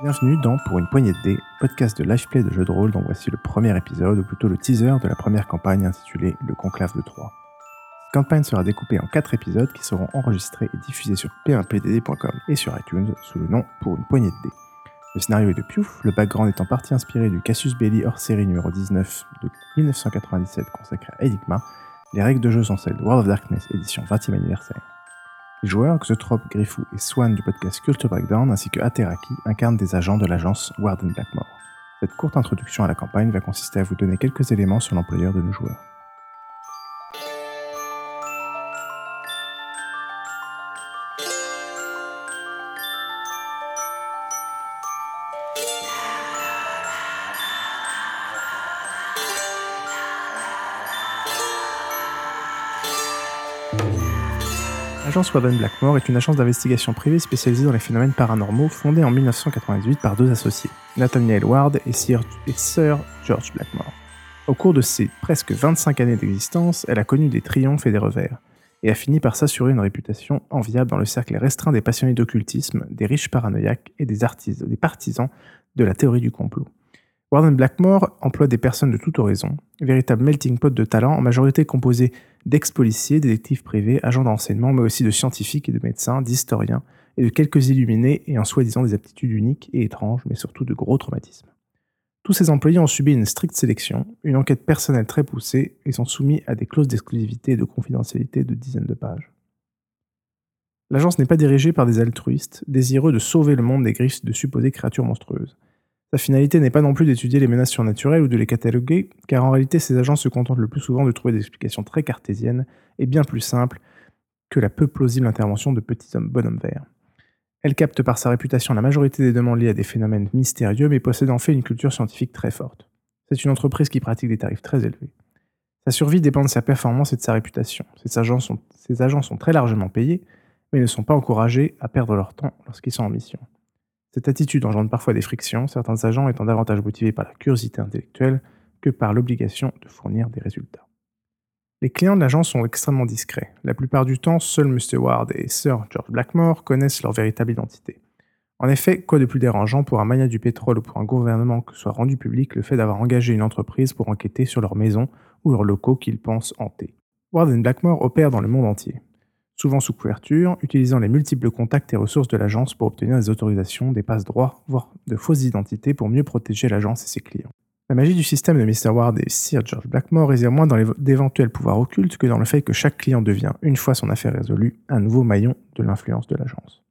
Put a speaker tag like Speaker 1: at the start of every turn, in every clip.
Speaker 1: Bienvenue dans Pour une poignée de dés, podcast de live-play de jeux de rôle dont voici le premier épisode, ou plutôt le teaser de la première campagne intitulée Le Conclave de Troyes. Cette campagne sera découpée en 4 épisodes qui seront enregistrés et diffusés sur p1pdd.com et sur iTunes sous le nom Pour une poignée de dés. Le scénario est de Piouf, le background est en partie inspiré du Cassius Belli hors série numéro 19 de 1997 consacré à Enigma. Les règles de jeu sont celles de World of Darkness édition 20e anniversaire. Les joueurs, Xotrop, Griffou et Swan du podcast Culture Breakdown ainsi que Ateraki incarnent des agents de l'agence Warden Blackmore. Cette courte introduction à la campagne va consister à vous donner quelques éléments sur l'employeur de nos joueurs. L'agence Warden Blackmore est une agence d'investigation privée spécialisée dans les phénomènes paranormaux fondée en 1998 par deux associés, Nathaniel Ward et Sir, et George Blackmore. Au cours de ses presque 25 années d'existence, elle a connu des triomphes et des revers, et a fini par s'assurer une réputation enviable dans le cercle restreint des passionnés d'occultisme, des riches paranoïaques et des, artisans, des partisans de la théorie du complot. Warden Blackmore emploie des personnes de toute horizon, véritable melting pot de talents en majorité composé d'ex-policiers, détectives privés, agents d'enseignement, mais aussi de scientifiques et de médecins, d'historiens et de quelques illuminés ayant soi-disant des aptitudes uniques et étranges, mais surtout de gros traumatismes. Tous ces employés ont subi une stricte sélection, une enquête personnelle très poussée et sont soumis à des clauses d'exclusivité et de confidentialité de dizaines de pages. L'agence n'est pas dirigée par des altruistes, désireux de sauver le monde des griffes de supposées créatures monstrueuses. Sa finalité n'est pas non plus d'étudier les menaces surnaturelles ou de les cataloguer, car en réalité ces agents se contentent le plus souvent de trouver des explications très cartésiennes et bien plus simples que la peu plausible intervention de petits hommes bonhommes verts. Elle capte par sa réputation la majorité des demandes liées à des phénomènes mystérieux, mais possède en fait une culture scientifique très forte. C'est une entreprise qui pratique des tarifs très élevés. Sa survie dépend de sa performance et de sa réputation. Ces agents sont, ces agents sont très largement payés, mais ne sont pas encouragés à perdre leur temps lorsqu'ils sont en mission. Cette attitude engendre parfois des frictions, certains agents étant davantage motivés par la curiosité intellectuelle que par l'obligation de fournir des résultats. Les clients de l'agence sont extrêmement discrets. La plupart du temps, seuls Mr. Ward et Sir George Blackmore connaissent leur véritable identité. En effet, quoi de plus dérangeant pour un mania du pétrole ou pour un gouvernement que soit rendu public le fait d'avoir engagé une entreprise pour enquêter sur leur maison ou leurs locaux qu'ils pensent hanter? Ward et Blackmore opèrent dans le monde entier souvent sous couverture, utilisant les multiples contacts et ressources de l'agence pour obtenir des autorisations, des passe-droits, voire de fausses identités pour mieux protéger l'agence et ses clients. La magie du système de Mr. Ward et Sir George Blackmore réside moins dans d'éventuels pouvoirs occultes que dans le fait que chaque client devient, une fois son affaire résolue, un nouveau maillon de l'influence de l'agence.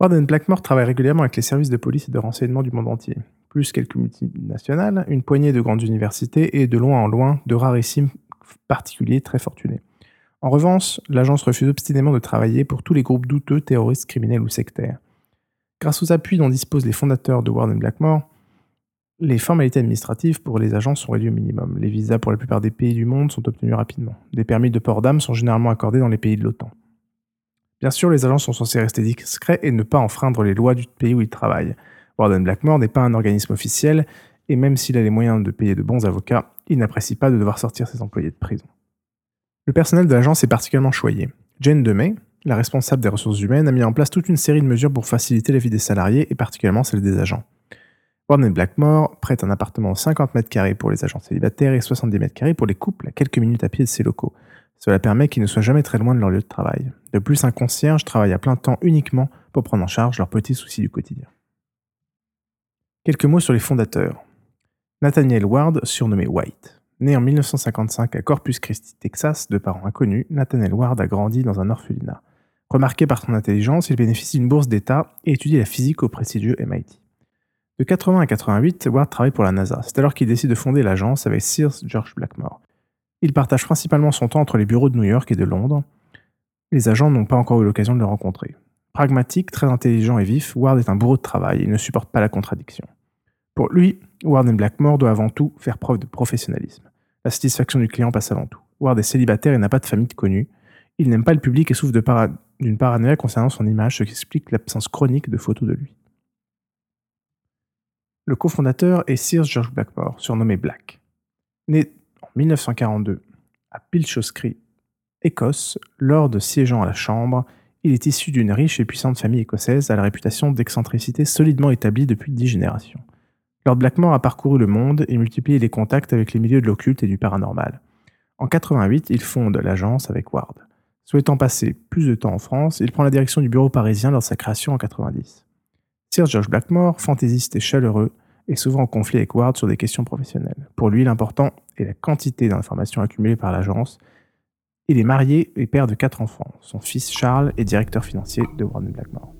Speaker 1: Ward et Blackmore travaillent régulièrement avec les services de police et de renseignement du monde entier, plus quelques multinationales, une poignée de grandes universités et de loin en loin de rarissimes particuliers très fortunés. En revanche, l'agence refuse obstinément de travailler pour tous les groupes douteux, terroristes, criminels ou sectaires. Grâce aux appuis dont disposent les fondateurs de Warden Blackmore, les formalités administratives pour les agents sont réduites au minimum. Les visas pour la plupart des pays du monde sont obtenus rapidement. Des permis de port d'âme sont généralement accordés dans les pays de l'OTAN. Bien sûr, les agents sont censés rester discrets et ne pas enfreindre les lois du pays où ils travaillent. Warden Blackmore n'est pas un organisme officiel, et même s'il a les moyens de payer de bons avocats, il n'apprécie pas de devoir sortir ses employés de prison. Le personnel de l'agence est particulièrement choyé. Jane Demey, la responsable des ressources humaines, a mis en place toute une série de mesures pour faciliter la vie des salariés et particulièrement celle des agents. Warden Blackmore prête un appartement de 50 mètres carrés pour les agents célibataires et 70 mètres carrés pour les couples à quelques minutes à pied de ses locaux. Cela permet qu'ils ne soient jamais très loin de leur lieu de travail. De plus, un concierge travaille à plein temps uniquement pour prendre en charge leurs petits soucis du quotidien. Quelques mots sur les fondateurs. Nathaniel Ward, surnommé White. Né en 1955 à Corpus Christi, Texas, de parents inconnus, Nathaniel Ward a grandi dans un orphelinat. Remarqué par son intelligence, il bénéficie d'une bourse d'État et étudie la physique au prestigieux MIT. De 80 à 88, Ward travaille pour la NASA. C'est alors qu'il décide de fonder l'agence avec Sir George Blackmore. Il partage principalement son temps entre les bureaux de New York et de Londres. Les agents n'ont pas encore eu l'occasion de le rencontrer. Pragmatique, très intelligent et vif, Ward est un bourreau de travail et ne supporte pas la contradiction. Pour lui, Ward Blackmore doit avant tout faire preuve de professionnalisme. La satisfaction du client passe avant tout. Ward est célibataire et n'a pas de famille connue. Il n'aime pas le public et souffre d'une paranoïa concernant son image, ce qui explique l'absence chronique de photos de lui. Le cofondateur est Sir George Blackmore, surnommé Black. Né en 1942 à Pilchoscree, Écosse, lors de siégeant à la Chambre, Il est issu d'une riche et puissante famille écossaise à la réputation d'excentricité solidement établie depuis dix générations. Lord Blackmore a parcouru le monde et multiplié les contacts avec les milieux de l'occulte et du paranormal. En 88, il fonde l'agence avec Ward. Souhaitant passer plus de temps en France, il prend la direction du bureau parisien lors de sa création en 90. Sir George Blackmore, fantaisiste et chaleureux, est souvent en conflit avec Ward sur des questions professionnelles. Pour lui, l'important est la quantité d'informations accumulées par l'agence. Il est marié et père de quatre enfants. Son fils Charles est directeur financier de Warden Blackmore.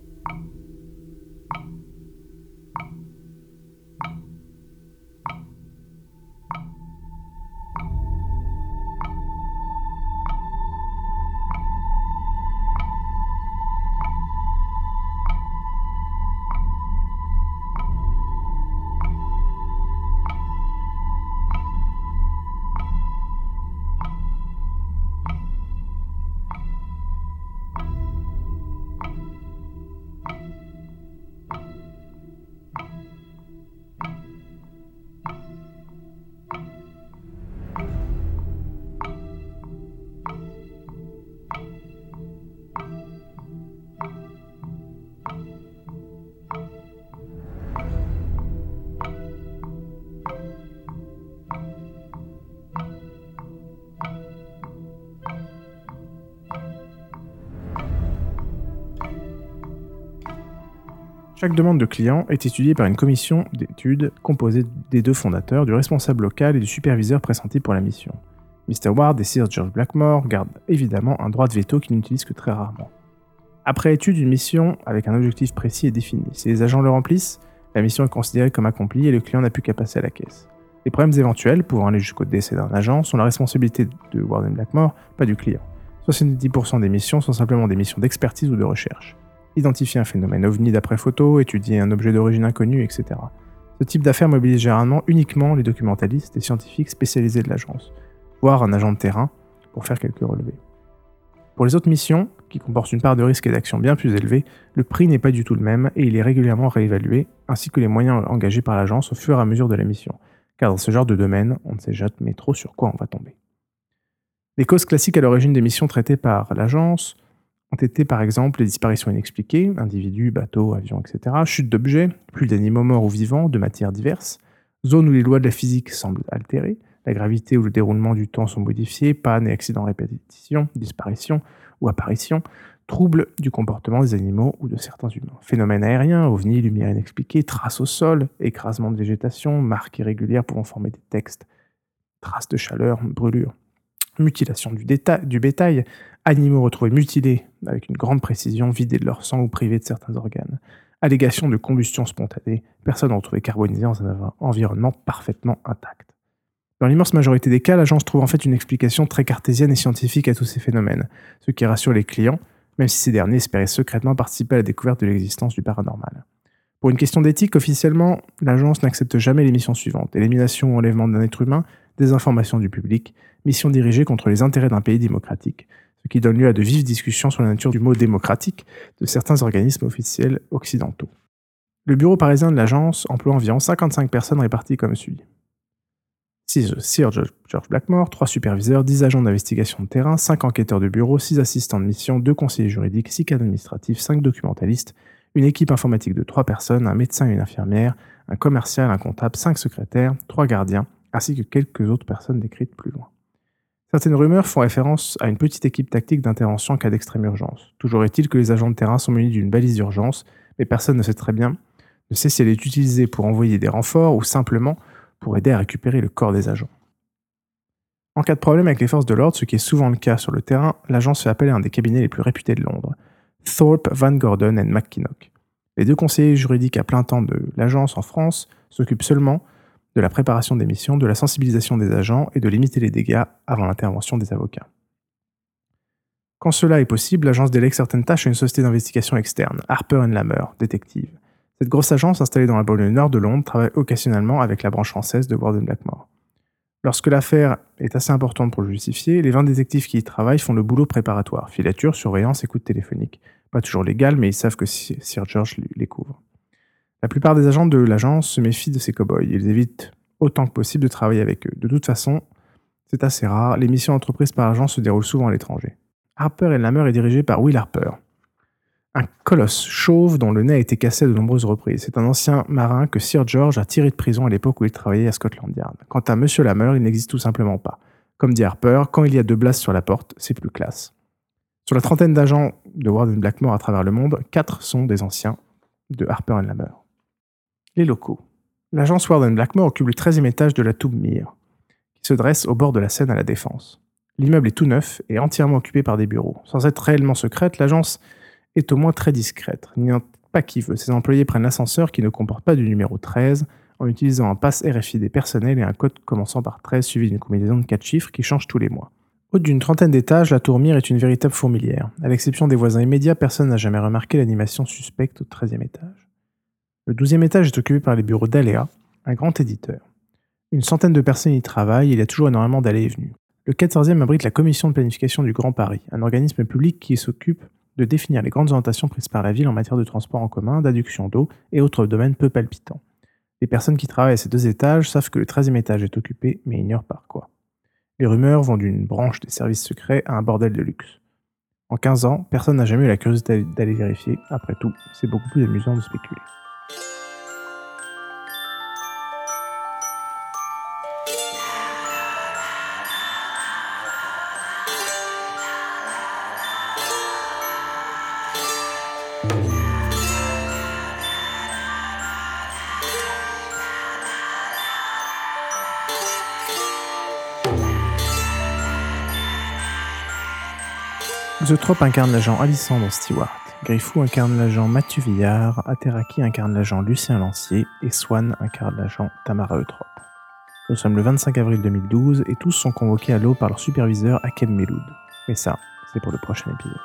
Speaker 1: Chaque demande de client est étudiée par une commission d'études composée des deux fondateurs, du responsable local et du superviseur pressenti pour la mission. Mr. Ward et Sir George Blackmore gardent évidemment un droit de veto qu'ils n'utilisent que très rarement. Après étude d'une mission avec un objectif précis et défini, si les agents le remplissent, la mission est considérée comme accomplie et le client n'a plus qu'à passer à la caisse. Les problèmes éventuels, pouvant aller jusqu'au décès d'un agent, sont la responsabilité de Ward Blackmore, pas du client. 70% des missions sont simplement des missions d'expertise ou de recherche identifier un phénomène ovni d'après photo, étudier un objet d'origine inconnue, etc. Ce type d'affaires mobilise généralement uniquement les documentalistes et scientifiques spécialisés de l'agence, voire un agent de terrain pour faire quelques relevés. Pour les autres missions, qui comportent une part de risque et d'action bien plus élevée, le prix n'est pas du tout le même et il est régulièrement réévalué, ainsi que les moyens engagés par l'agence au fur et à mesure de la mission, car dans ce genre de domaine, on ne sait jamais trop sur quoi on va tomber. Les causes classiques à l'origine des missions traitées par l'agence ont été par exemple les disparitions inexpliquées, individus, bateaux, avions, etc., chutes d'objets, plus d'animaux morts ou vivants, de matières diverses, zones où les lois de la physique semblent altérées, la gravité ou le déroulement du temps sont modifiés, pannes et accidents répétition, disparition ou apparition, troubles du comportement des animaux ou de certains humains. Phénomènes aériens, ovnis, lumière inexpliquée, traces au sol, écrasement de végétation, marques irrégulières pouvant former des textes, traces de chaleur, brûlures, mutilation du, bétail, animaux retrouvés mutilés avec une grande précision, vidés de leur sang ou privés de certains organes, allégation de combustion spontanée, personnes retrouvées carbonisées dans un environnement parfaitement intact. Dans l'immense majorité des cas, l'agence trouve en fait une explication très cartésienne et scientifique à tous ces phénomènes, ce qui rassure les clients, même si ces derniers espéraient secrètement participer à la découverte de l'existence du paranormal. Pour une question d'éthique, officiellement, l'agence n'accepte jamais les missions suivantes élimination ou enlèvement d'un être humain, désinformation du public, mission dirigée contre les intérêts d'un pays démocratique, ce qui donne lieu à de vives discussions sur la nature du mot démocratique de certains organismes officiels occidentaux. Le bureau parisien de l'agence emploie environ 55 personnes réparties comme suit. Sir George Blackmore, 3 superviseurs, 10 agents d'investigation de terrain, 5 enquêteurs de bureau, 6 assistants de mission, 2 conseillers juridiques, 6 cadres administratifs, 5 documentalistes, une équipe informatique de 3 personnes, un médecin et une infirmière, un commercial, un comptable, 5 secrétaires, 3 gardiens, ainsi que quelques autres personnes décrites plus loin. Certaines rumeurs font référence à une petite équipe tactique d'intervention en cas d'extrême urgence. Toujours est-il que les agents de terrain sont munis d'une balise d'urgence, mais personne ne sait très bien, ne sait si elle est utilisée pour envoyer des renforts ou simplement pour aider à récupérer le corps des agents. En cas de problème avec les forces de l'ordre, ce qui est souvent le cas sur le terrain, l'agence fait appel à un des cabinets les plus réputés de Londres, Thorpe, Van Gordon et McKinnock. Les deux conseillers juridiques à plein temps de l'agence en France s'occupent seulement de la préparation des missions, de la sensibilisation des agents et de limiter les dégâts avant l'intervention des avocats. Quand cela est possible, l'agence délègue certaines tâches à une société d'investigation externe, Harper Lammer, détective. Cette grosse agence installée dans la banlieue nord de Londres travaille occasionnellement avec la branche française de Warden Blackmore. Lorsque l'affaire est assez importante pour le justifier, les 20 détectives qui y travaillent font le boulot préparatoire, filature, surveillance, écoute téléphonique. Pas toujours légal, mais ils savent que Sir George les couvre. La plupart des agents de l'agence se méfient de ces cow-boys. Ils évitent autant que possible de travailler avec eux. De toute façon, c'est assez rare. Les missions entreprises par l'agence se déroulent souvent à l'étranger. Harper et est dirigé par Will Harper. un colosse chauve dont le nez a été cassé à de nombreuses reprises. C'est un ancien marin que Sir George a tiré de prison à l'époque où il travaillait à Scotland Yard. Quant à Monsieur Lameur, il n'existe tout simplement pas. Comme dit Harper, quand il y a deux blasts sur la porte, c'est plus classe. Sur la trentaine d'agents de Warden Blackmore à travers le monde, quatre sont des anciens de Harper Lammer. Les locaux. L'agence Warden Blackmore occupe le 13e étage de la Toub Mir, qui se dresse au bord de la Seine à la Défense. L'immeuble est tout neuf et entièrement occupé par des bureaux. Sans être réellement secrète, l'agence est au moins très discrète. N'y a pas qui veut. Ses employés prennent l'ascenseur qui ne comporte pas du numéro 13 en utilisant un pass RFID personnel et un code commençant par 13 suivi d'une combinaison de 4 chiffres qui change tous les mois. Haute d'une trentaine d'étages, la tour Mire est une véritable fourmilière. À l'exception des voisins immédiats, personne n'a jamais remarqué l'animation suspecte au 13e étage. Le 12e étage est occupé par les bureaux d'Aléa, un grand éditeur. Une centaine de personnes y travaillent et il y a toujours énormément d'allées et venues. Le 14e abrite la commission de planification du Grand Paris, un organisme public qui s'occupe de définir les grandes orientations prises par la ville en matière de transport en commun, d'adduction d'eau et autres domaines peu palpitants. Les personnes qui travaillent à ces deux étages savent que le 13e étage est occupé, mais ignorent par quoi. Les rumeurs vont d'une branche des services secrets à un bordel de luxe. En 15 ans, personne n'a jamais eu la curiosité d'aller vérifier. Après tout, c'est beaucoup plus amusant de spéculer. Zoetrope incarne l'agent Alissandre Stewart, Griffou incarne l'agent Mathieu Villard, Ateraki incarne l'agent Lucien Lancier et Swan incarne l'agent Tamara Eutrope. Nous sommes le 25 avril 2012 et tous sont convoqués à l'eau par leur superviseur Akem Meloud. Mais ça, c'est pour le prochain épisode.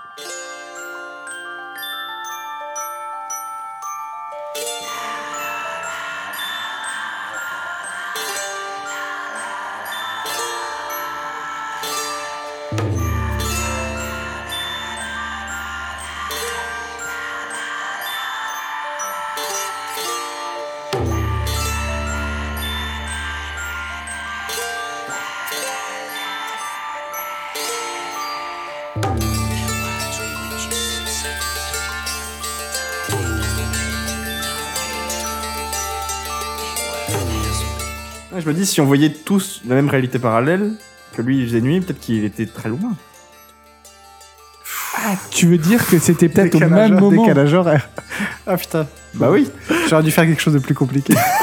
Speaker 2: Je me dis, si on voyait tous la même réalité parallèle, que lui il faisait nuit, peut-être qu'il était très loin.
Speaker 3: Ah, tu veux dire que c'était peut-être au même moment
Speaker 1: décalage horaire. Ah putain.
Speaker 2: Bah oui.
Speaker 1: J'aurais dû faire quelque chose de plus compliqué.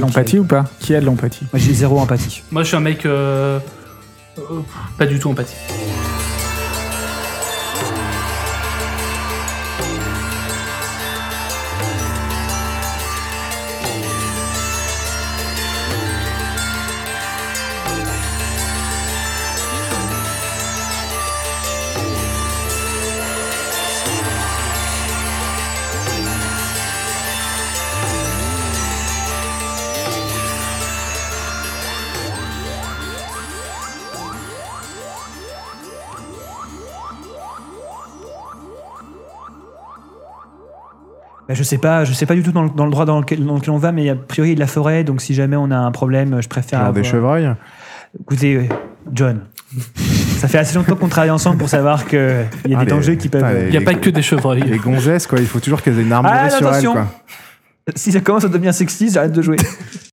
Speaker 3: de l'empathie ou pas? Qui a de l'empathie?
Speaker 4: Moi j'ai zéro empathie.
Speaker 5: Moi, je suis un mec euh, euh, pas du tout empathique.
Speaker 4: Bah, je sais pas, je sais pas du tout dans le, dans le droit dans lequel, dans lequel on va, mais a priori il y a de la forêt, donc si jamais on a un problème, je préfère.
Speaker 1: Genre des
Speaker 4: avoir-
Speaker 1: chevreuils.
Speaker 4: Écoutez, euh, John, ça fait assez longtemps qu'on travaille ensemble pour savoir qu'il y a des
Speaker 1: Allez,
Speaker 4: dangers qui peuvent.
Speaker 5: Il n'y a pas que des chevreuils.
Speaker 1: Les gonzesses, quoi. Il faut toujours qu'elles aient une arme
Speaker 4: Ah,
Speaker 1: sur elles,
Speaker 4: attention.
Speaker 1: quoi.
Speaker 4: Si ça commence à devenir sexy, j'arrête de jouer.